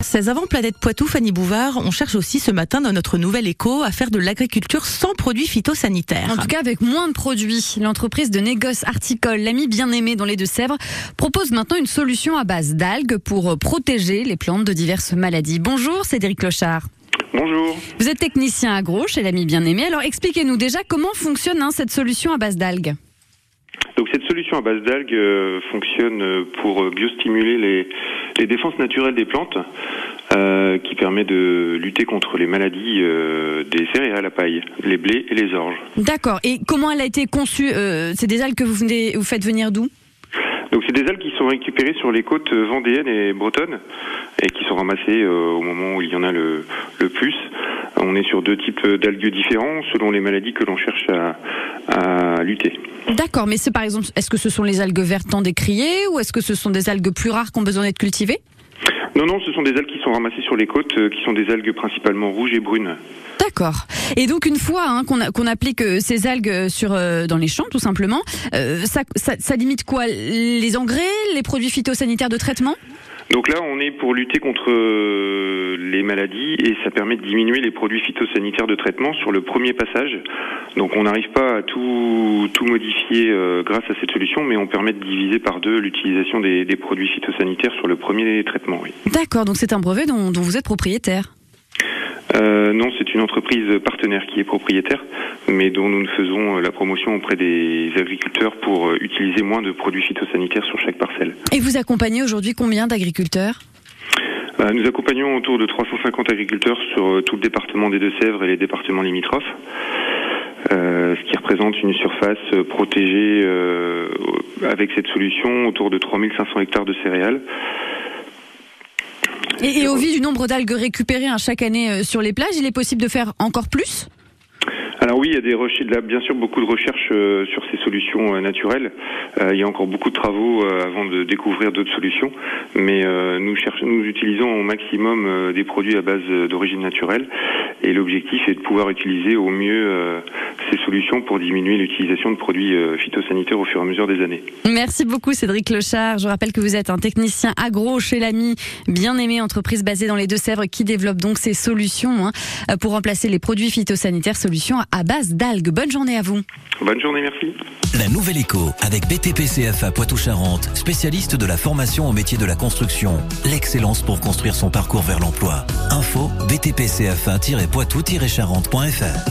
16 avant Planète Poitou, Fanny Bouvard, on cherche aussi ce matin dans notre nouvel écho à faire de l'agriculture sans produits phytosanitaires. En tout cas, avec moins de produits. L'entreprise de négoce articole L'Ami Bien-Aimé dans les Deux-Sèvres propose maintenant une solution à base d'algues pour protéger les plantes de diverses maladies. Bonjour, Cédric Clochard. Bonjour. Vous êtes technicien agro chez L'Ami Bien-Aimé. Alors expliquez-nous déjà comment fonctionne hein, cette solution à base d'algues. Donc cette solution à base d'algues euh, fonctionne pour euh, biostimuler les, les défenses naturelles des plantes, euh, qui permet de lutter contre les maladies euh, des céréales à paille, les blés et les orges. D'accord. Et comment elle a été conçue euh, C'est des algues que vous, venez, vous faites venir d'où? Donc c'est des algues qui sont récupérées sur les côtes vendéennes et bretonnes et qui sont ramassées au moment où il y en a le, le plus. On est sur deux types d'algues différents selon les maladies que l'on cherche à, à lutter. D'accord, mais c'est par exemple, est-ce que ce sont les algues vertes tant décriées ou est-ce que ce sont des algues plus rares qui ont besoin d'être cultivées? Non, non, ce sont des algues qui sont ramassées sur les côtes, euh, qui sont des algues principalement rouges et brunes. D'accord. Et donc une fois hein, qu'on applique ces algues sur euh, dans les champs, tout simplement, euh, ça, ça, ça limite quoi? Les engrais, les produits phytosanitaires de traitement? Donc là, on est pour lutter contre euh, les maladies et ça permet de diminuer les produits phytosanitaires de traitement sur le premier passage. Donc on n'arrive pas à tout, tout modifier euh, grâce à cette solution, mais on permet de diviser par deux l'utilisation des, des produits phytosanitaires sur le premier traitement. Oui. D'accord, donc c'est un brevet dont, dont vous êtes propriétaire. Euh, non, c'est une entreprise partenaire qui est propriétaire, mais dont nous faisons la promotion auprès des agriculteurs pour utiliser moins de produits phytosanitaires sur chaque. Et vous accompagnez aujourd'hui combien d'agriculteurs? Euh, Nous accompagnons autour de 350 agriculteurs sur euh, tout le département des Deux-Sèvres et les départements limitrophes, euh, ce qui représente une surface euh, protégée euh, avec cette solution autour de 3500 hectares de céréales. et, et au vu du nombre d'algues récupérées hein, chaque année sur les plages, il est possible de faire encore plus? Alors oui, il y a des recherches, bien sûr beaucoup de recherches euh, sur ces solutions euh, naturelles. Euh, il y a encore beaucoup de travaux avant de découvrir d'autres solutions, mais nous utilisons au maximum des produits à base d'origine naturelle, et l'objectif est de pouvoir utiliser au mieux euh, ces solutions pour diminuer l'utilisation de produits euh, phytosanitaires au fur et à mesure des années. Merci beaucoup Cédric Clochard. Je rappelle que vous êtes un technicien agro chez l'ami bien aimé entreprise basée dans les Deux-Sèvres qui développe donc ces solutions hein, pour remplacer les produits phytosanitaires, solutions à base d'algues. Bonne journée à vous. Bonne journée, merci. La Nouvelle Écho avec BTP CFA Poitou-Charentes, spécialiste de la formation au métier de la construction. L'excellence pour construire son parcours vers l'emploi. Info BTPCFA-poitou-charentes.fr